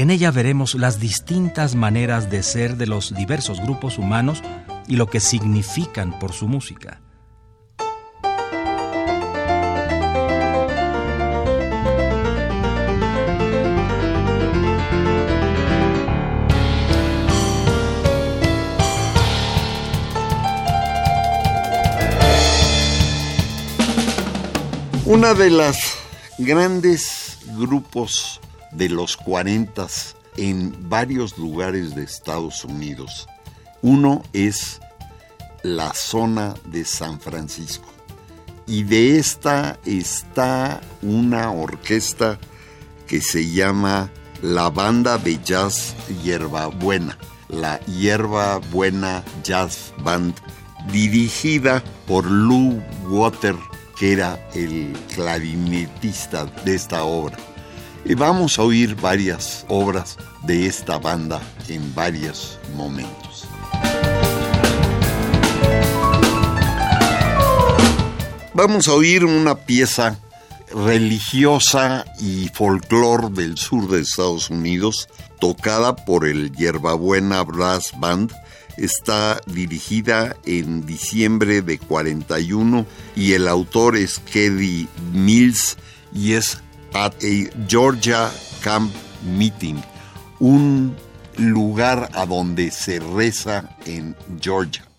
En ella veremos las distintas maneras de ser de los diversos grupos humanos y lo que significan por su música. Una de las grandes grupos de los 40 en varios lugares de Estados Unidos. Uno es la zona de San Francisco. Y de esta está una orquesta que se llama la Banda de Jazz Buena, la Buena Jazz Band, dirigida por Lou Water, que era el clarinetista de esta obra. Y vamos a oír varias obras de esta banda en varios momentos. Vamos a oír una pieza religiosa y folclore del sur de Estados Unidos, tocada por el Yerbabuena Brass Band. Está dirigida en diciembre de 41 y el autor es Keddy Mills y es a Georgia Camp Meeting, un lugar a donde se reza en Georgia.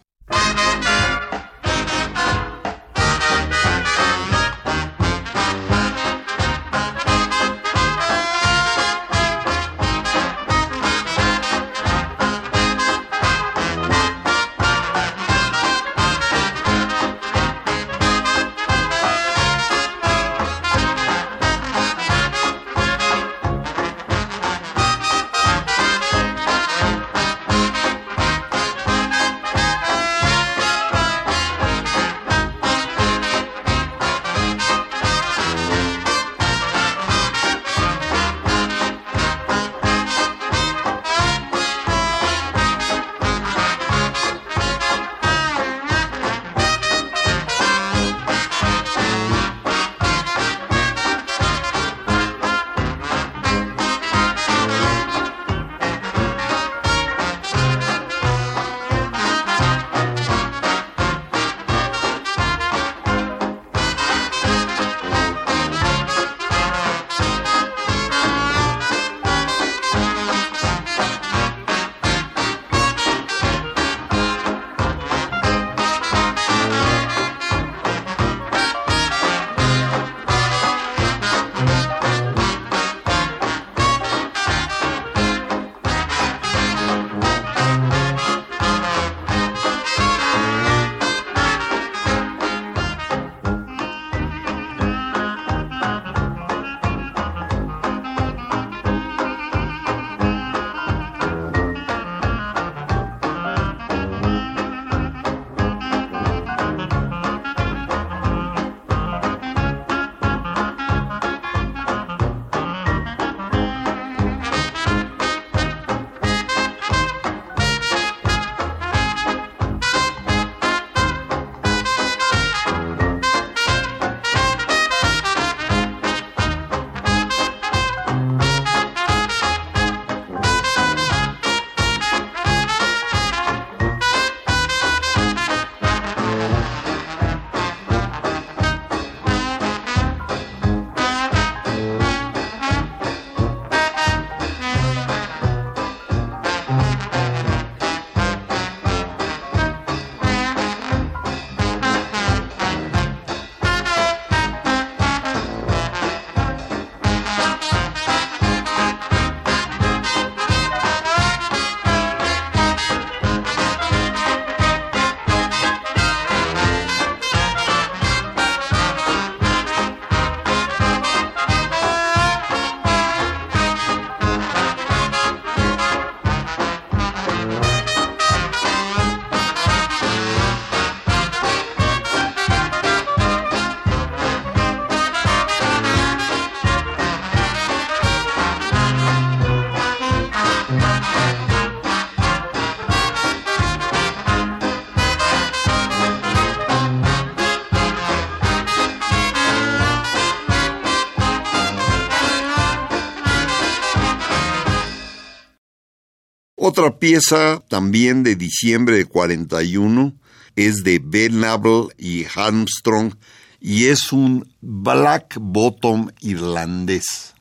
Otra pieza también de diciembre de 41 es de Ben Abel y Armstrong y es un black bottom irlandés.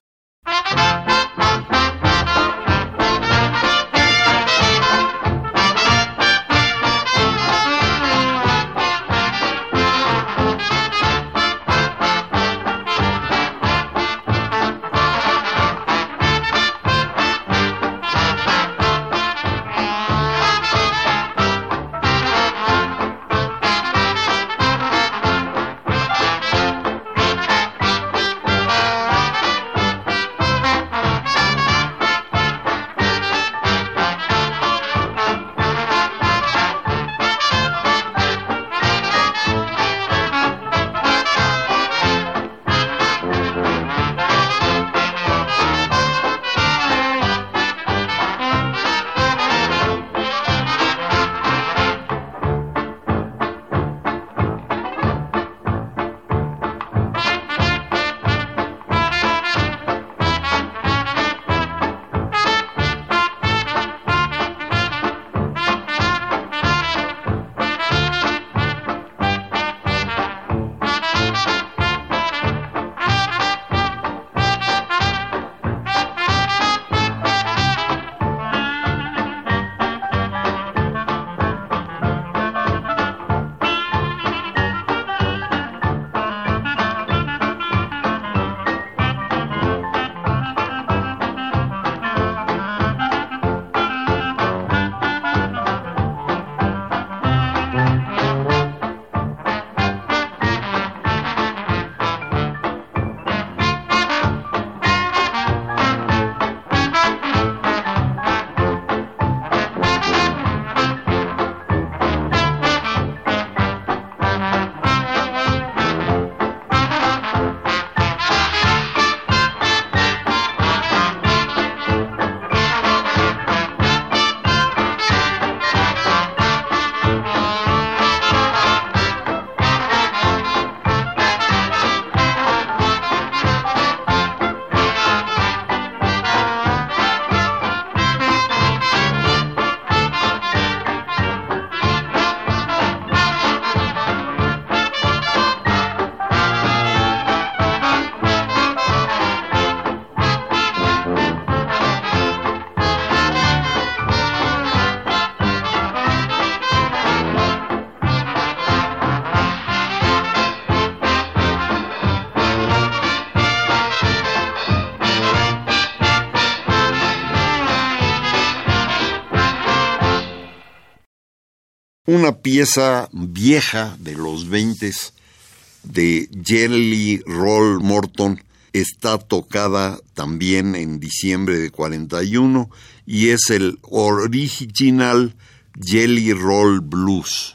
Una pieza vieja de los 20 de Jelly Roll Morton está tocada también en diciembre de 41 y es el original Jelly Roll Blues.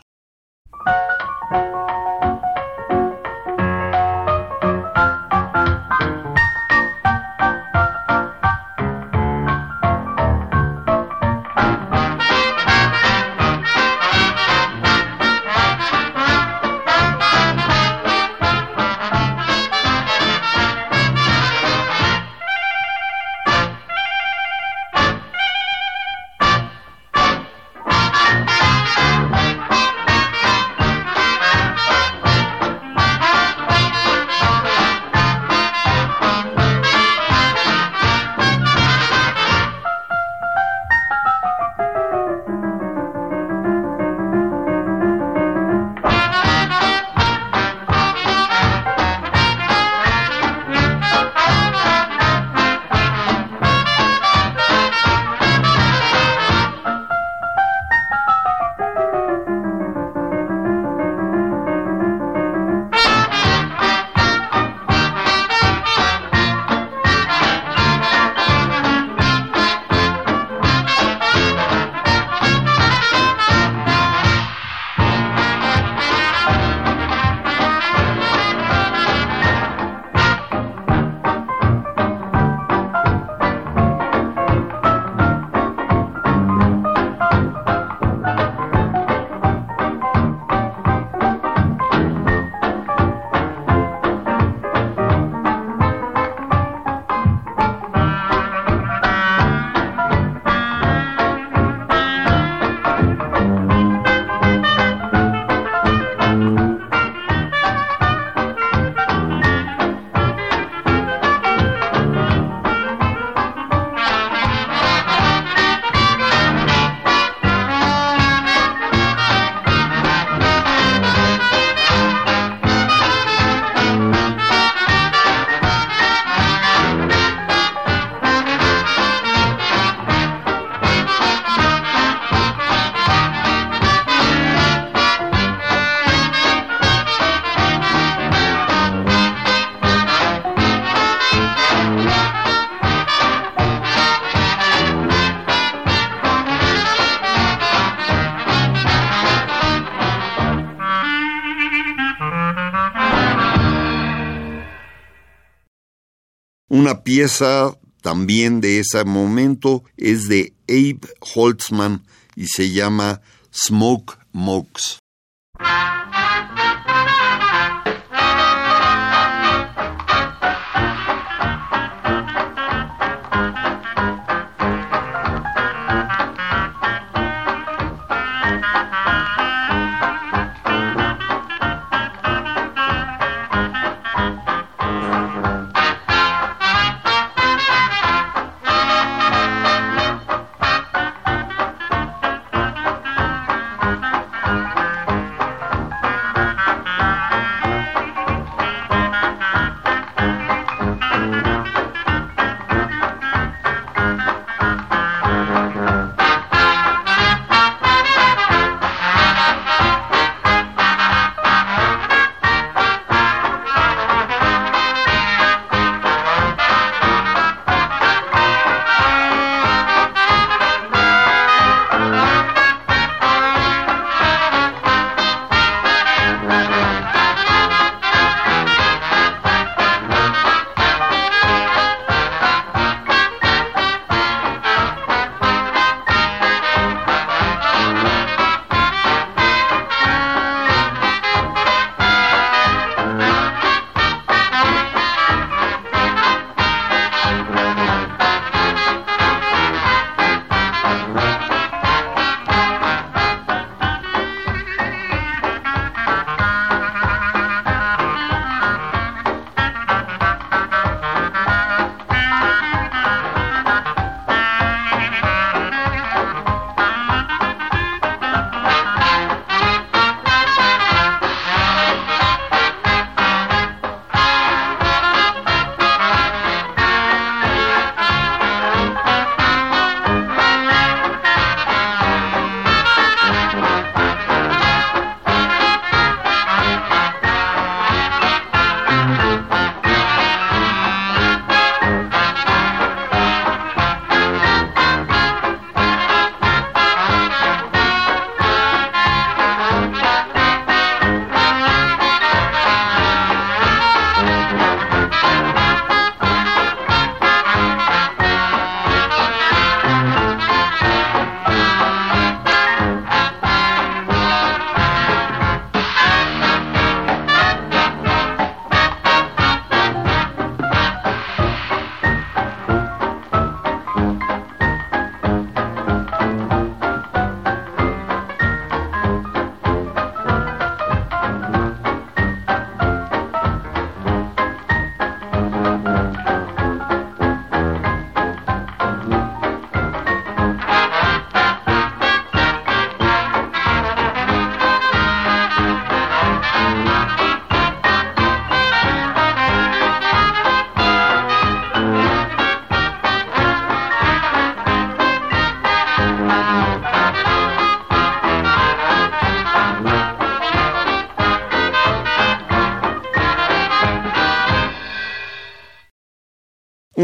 Una pieza también de ese momento es de Abe Holtzman y se llama Smoke Mokes.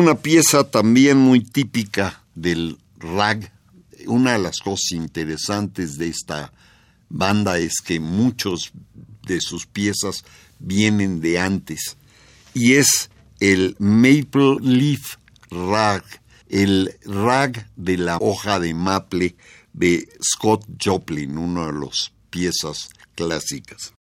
Una pieza también muy típica del rag. Una de las cosas interesantes de esta banda es que muchos de sus piezas vienen de antes. Y es el Maple Leaf Rag, el rag de la hoja de maple de Scott Joplin, una de las piezas clásicas.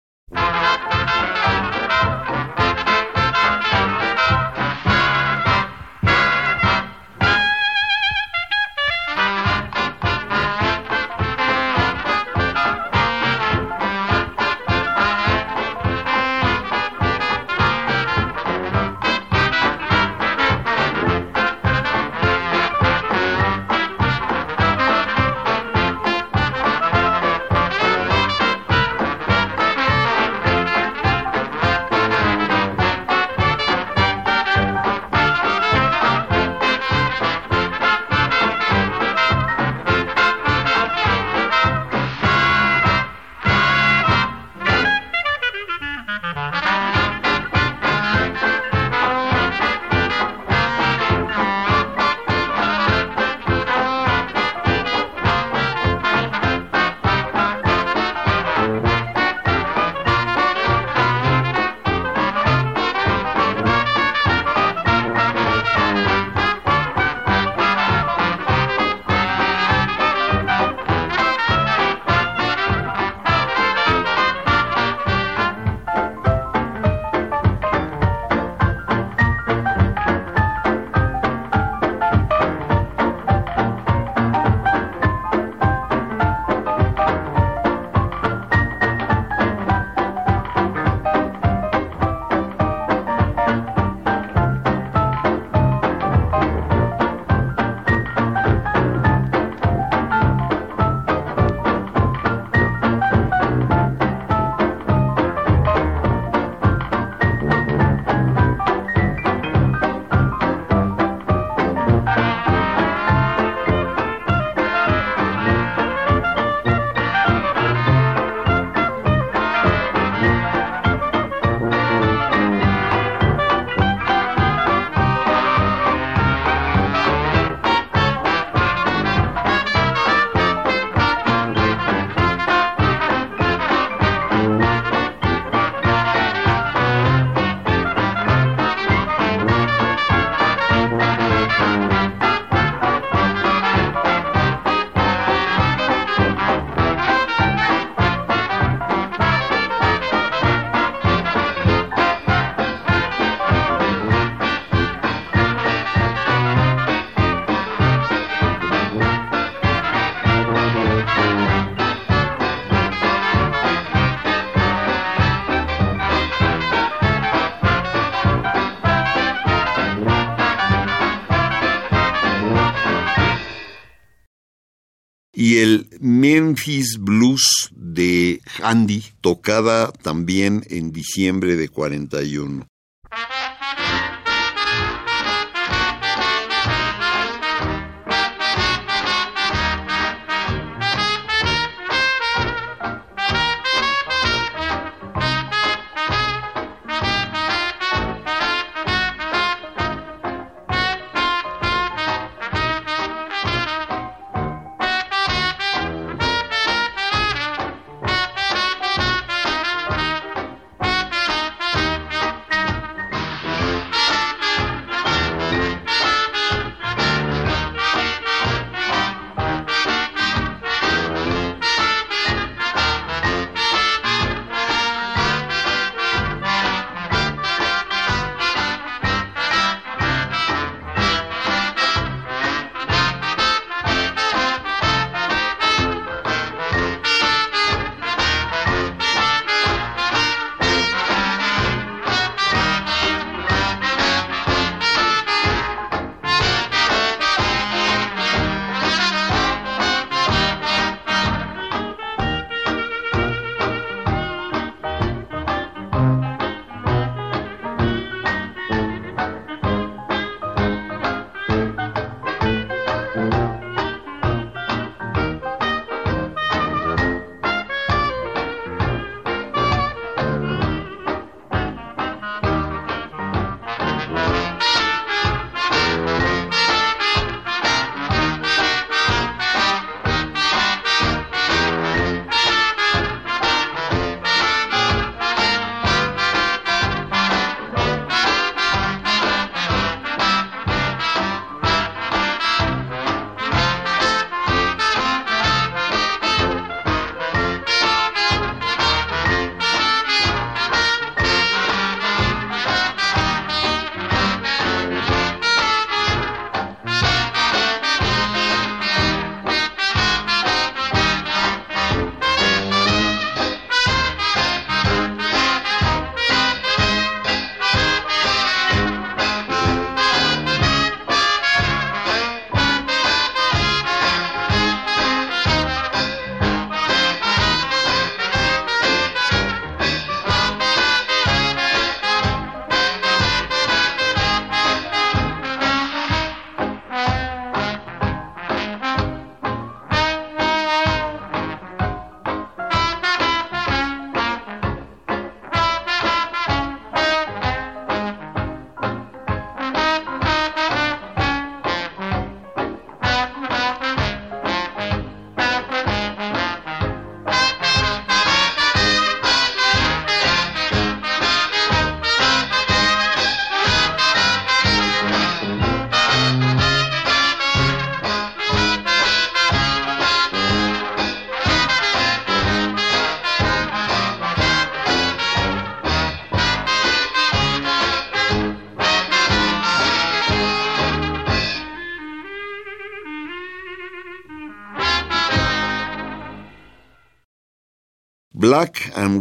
Memphis Blues de Handy, tocada también en diciembre de 41.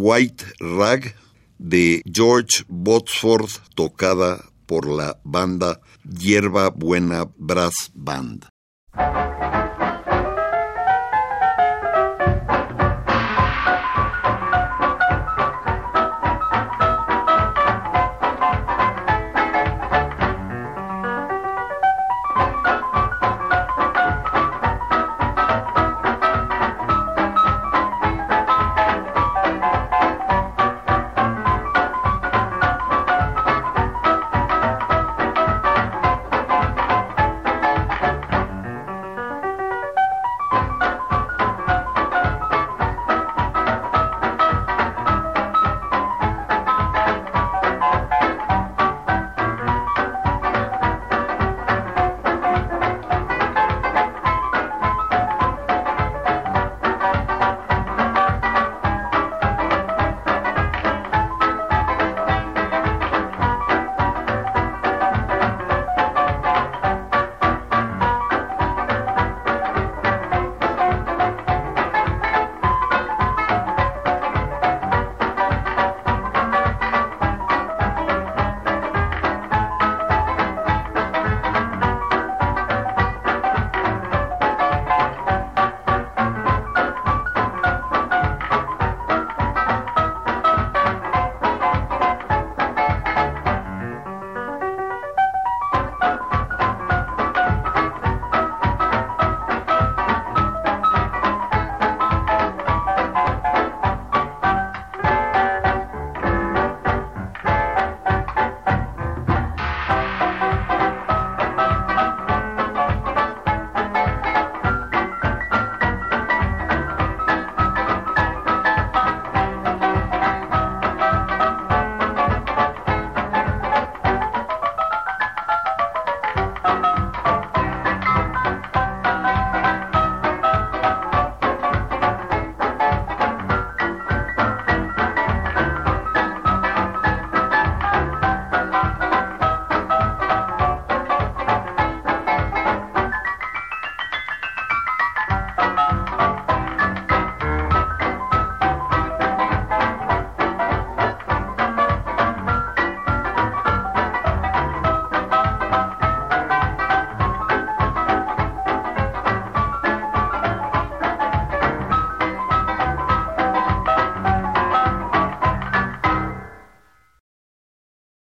White Rag de George Botsford tocada por la banda Hierba Buena Brass Band.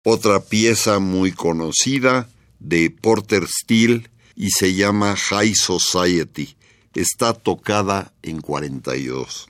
Otra pieza muy conocida de Porter Steele y se llama High Society. Está tocada en 42.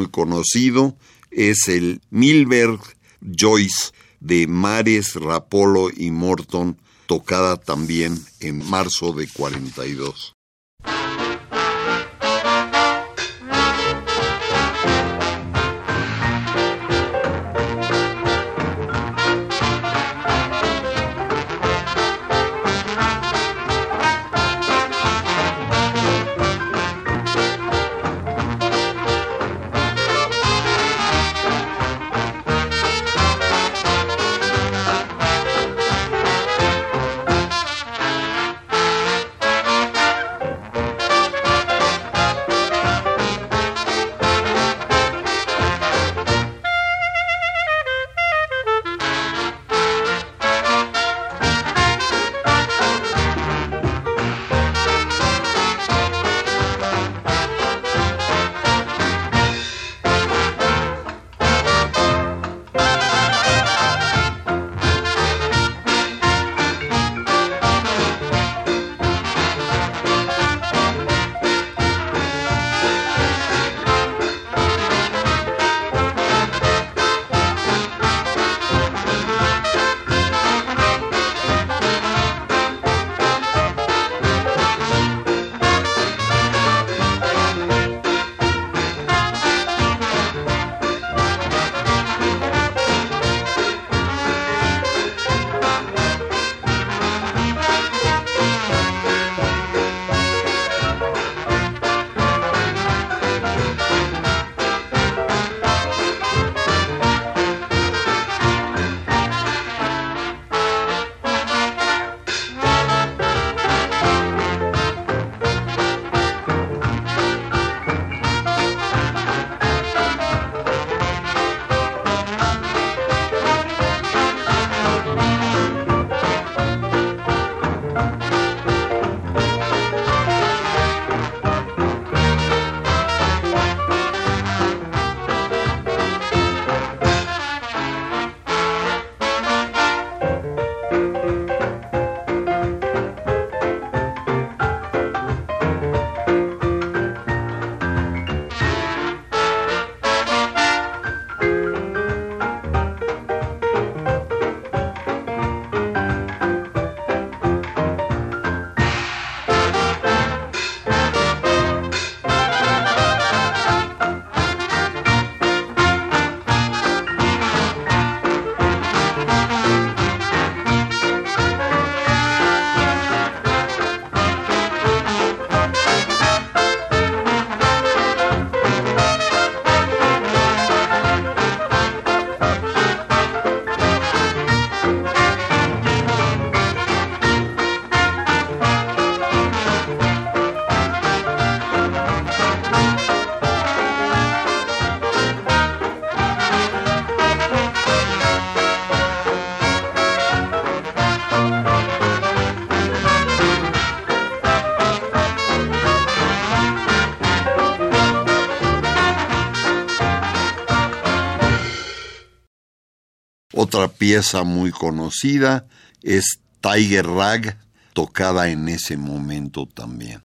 Muy conocido es el Milberg Joyce de Mares, Rapolo y Morton, tocada también en marzo de 42. Pieza muy conocida es Tiger Rag, tocada en ese momento también.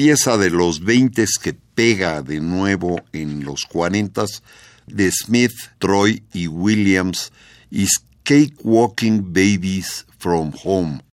Pieza de los 20 que pega de nuevo en los 40 de Smith, Troy y Williams is Cake Walking Babies from Home.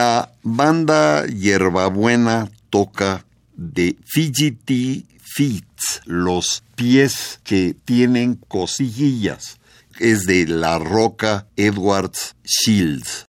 La banda Hierbabuena toca de Fidgety Feet, los pies que tienen cosillillas. Es de La Roca Edwards Shields.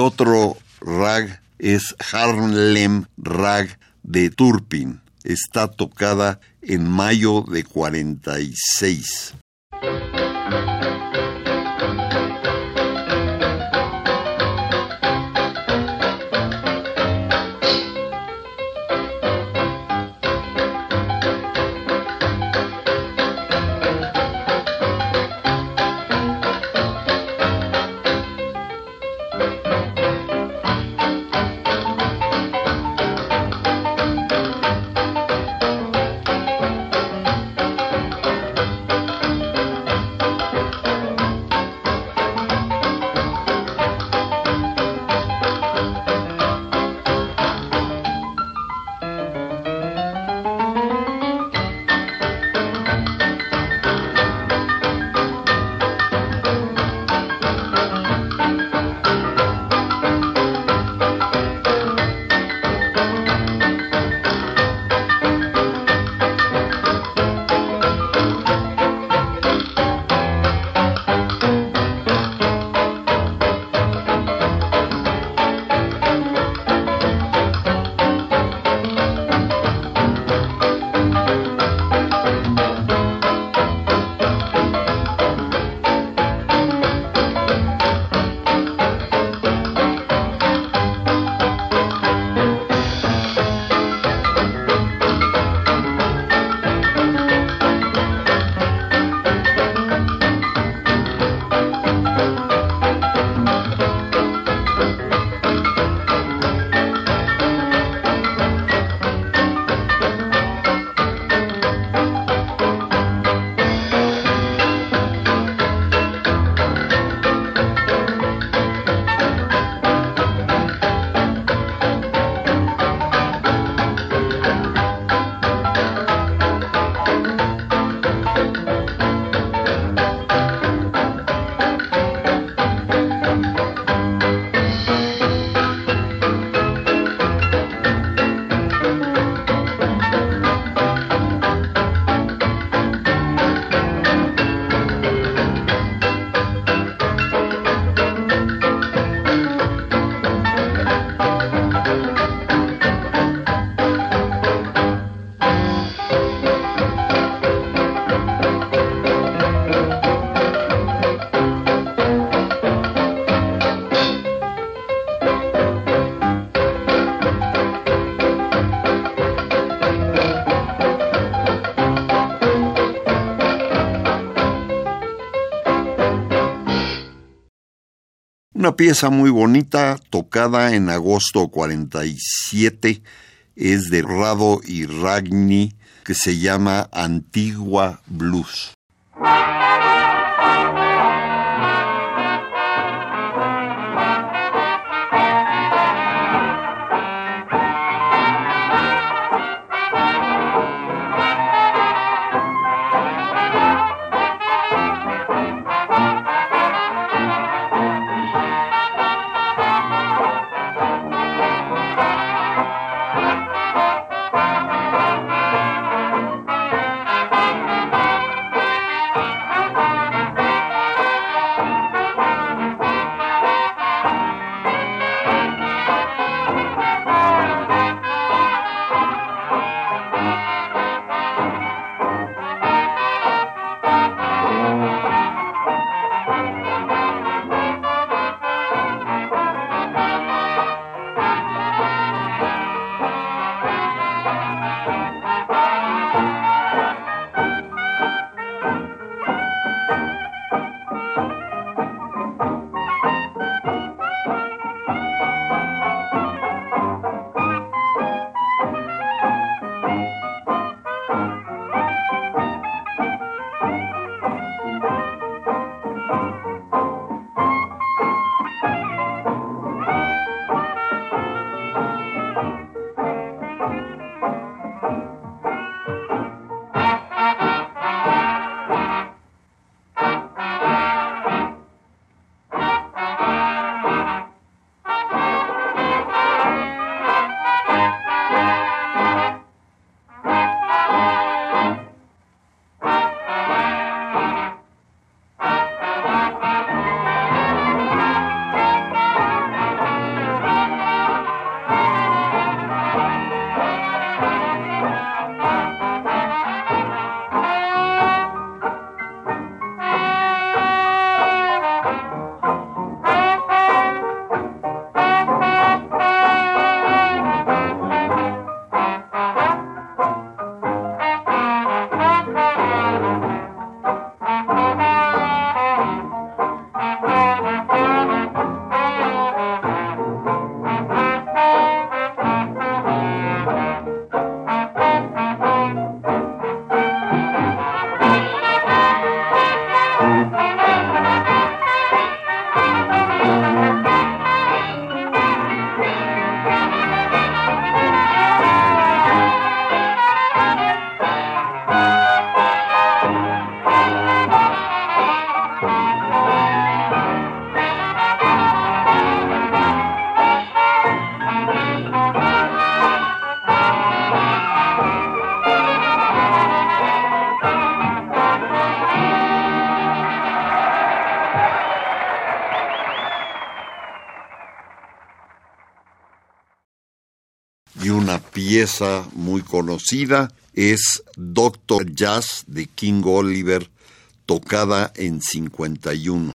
Otro rag es Harlem Rag de Turpin. Está tocada en mayo de 46. Pieza muy bonita, tocada en agosto 47, es de Rado y Ragni, que se llama Antigua Blues. Pieza muy conocida es Doctor Jazz de King Oliver, tocada en 51.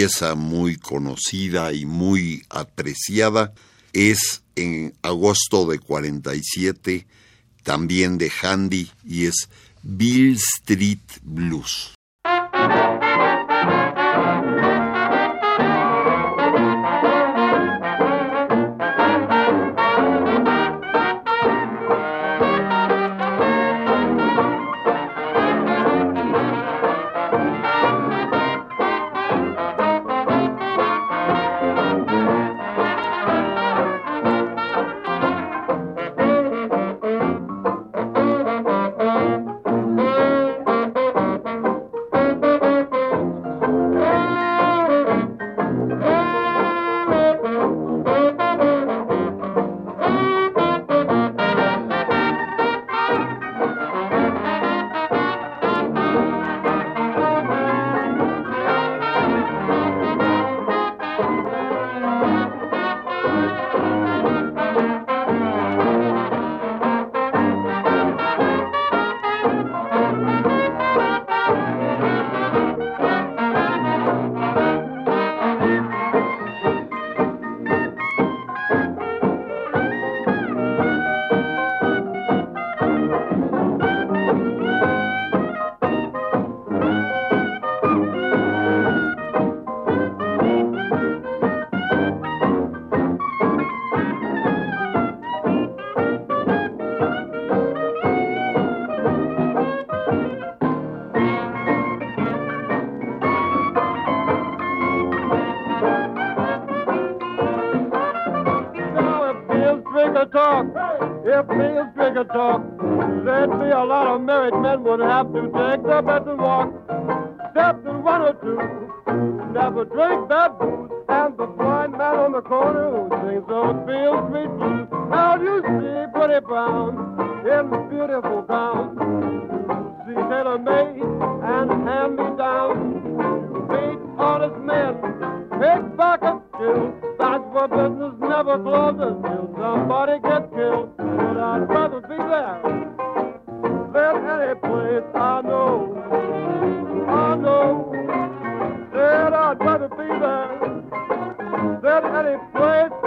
Pieza muy conocida y muy apreciada es en agosto de 47, también de Handy, y es Bill Street Blues. the corner who sings on Bill Street Blues. Now you see pretty Brown in beautiful gown. She said a maid and hand me down. You meet honest men, pick back up kill. That's where business never closes till somebody gets killed. But I'd rather be there than any place I know. Daddy played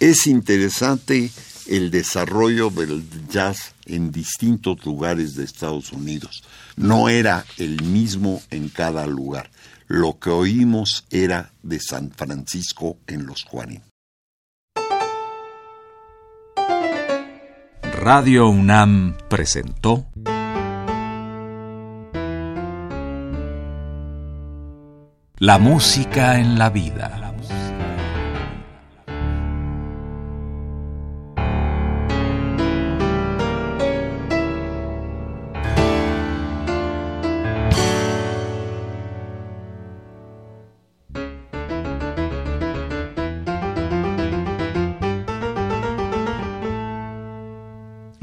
Es interesante el desarrollo del jazz en distintos lugares de Estados Unidos. No era el mismo en cada lugar. Lo que oímos era de San Francisco en los 40. Radio UNAM presentó La música en la vida.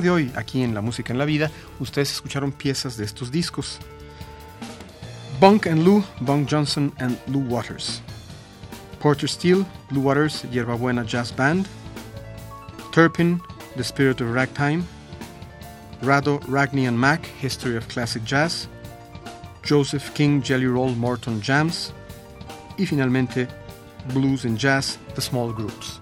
De hoy, aquí en La Música en la Vida, ustedes escucharon piezas de estos discos. Bunk and Lou, Bunk Johnson and Lou Waters. Porter Steele, Lou Waters, Buena Jazz Band. Turpin, The Spirit of Ragtime. Rado, Ragni and Mac, History of Classic Jazz. Joseph King, Jelly Roll, Morton Jams. Y finalmente, Blues and Jazz, The Small Groups.